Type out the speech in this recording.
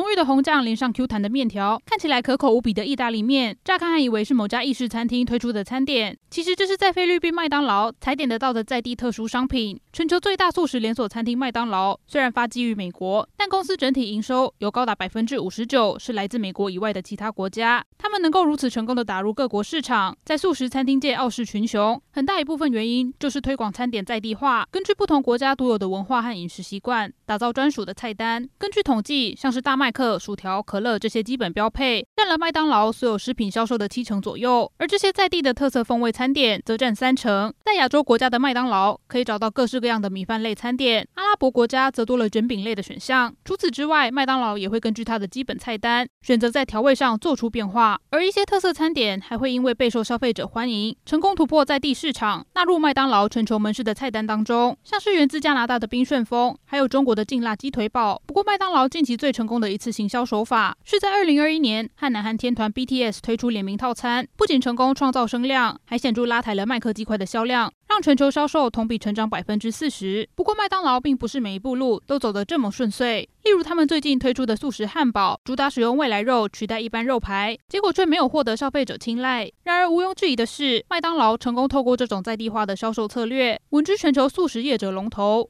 浓郁的红酱连上 Q 弹的面条，看起来可口无比的意大利面，乍看还以为是某家意式餐厅推出的餐点，其实这是在菲律宾麦当劳才点得到的在地特殊商品。全球最大速食连锁餐厅麦当劳虽然发迹于美国，但公司整体营收有高达百分之五十九是来自美国以外的其他国家。他们能够如此成功的打入各国市场，在速食餐厅界傲视群雄，很大一部分原因就是推广餐点在地化，根据不同国家独有的文化和饮食习惯，打造专属的菜单。根据统计，像是大麦克、薯条、可乐这些基本标配，占了麦当劳所有食品销售的七成左右，而这些在地的特色风味餐点则占三成。在亚洲国家的麦当劳，可以找到各式各样的米饭类餐点；阿拉伯国家则多了卷饼类的选项。除此之外，麦当劳也会根据它的基本菜单，选择在调味上做出变化。而一些特色餐点还会因为备受消费者欢迎，成功突破在地市场，纳入麦当劳全球门市的菜单当中。像是源自加拿大的冰顺风，还有中国的劲辣鸡腿堡。不过，麦当劳近期最成功的一次行销手法是在二零二一年和南韩天团 BTS 推出联名套餐，不仅成功创造声量，还显著拉抬了麦克鸡块的销量，让全球销售同比成长百分之四十。不过麦当劳并不是每一步路都走得这么顺遂，例如他们最近推出的速食汉堡，主打使用未来肉取代一般肉排，结果却没有获得消费者青睐。然而毋庸置疑的是，麦当劳成功透过这种在地化的销售策略，稳居全球速食业者龙头。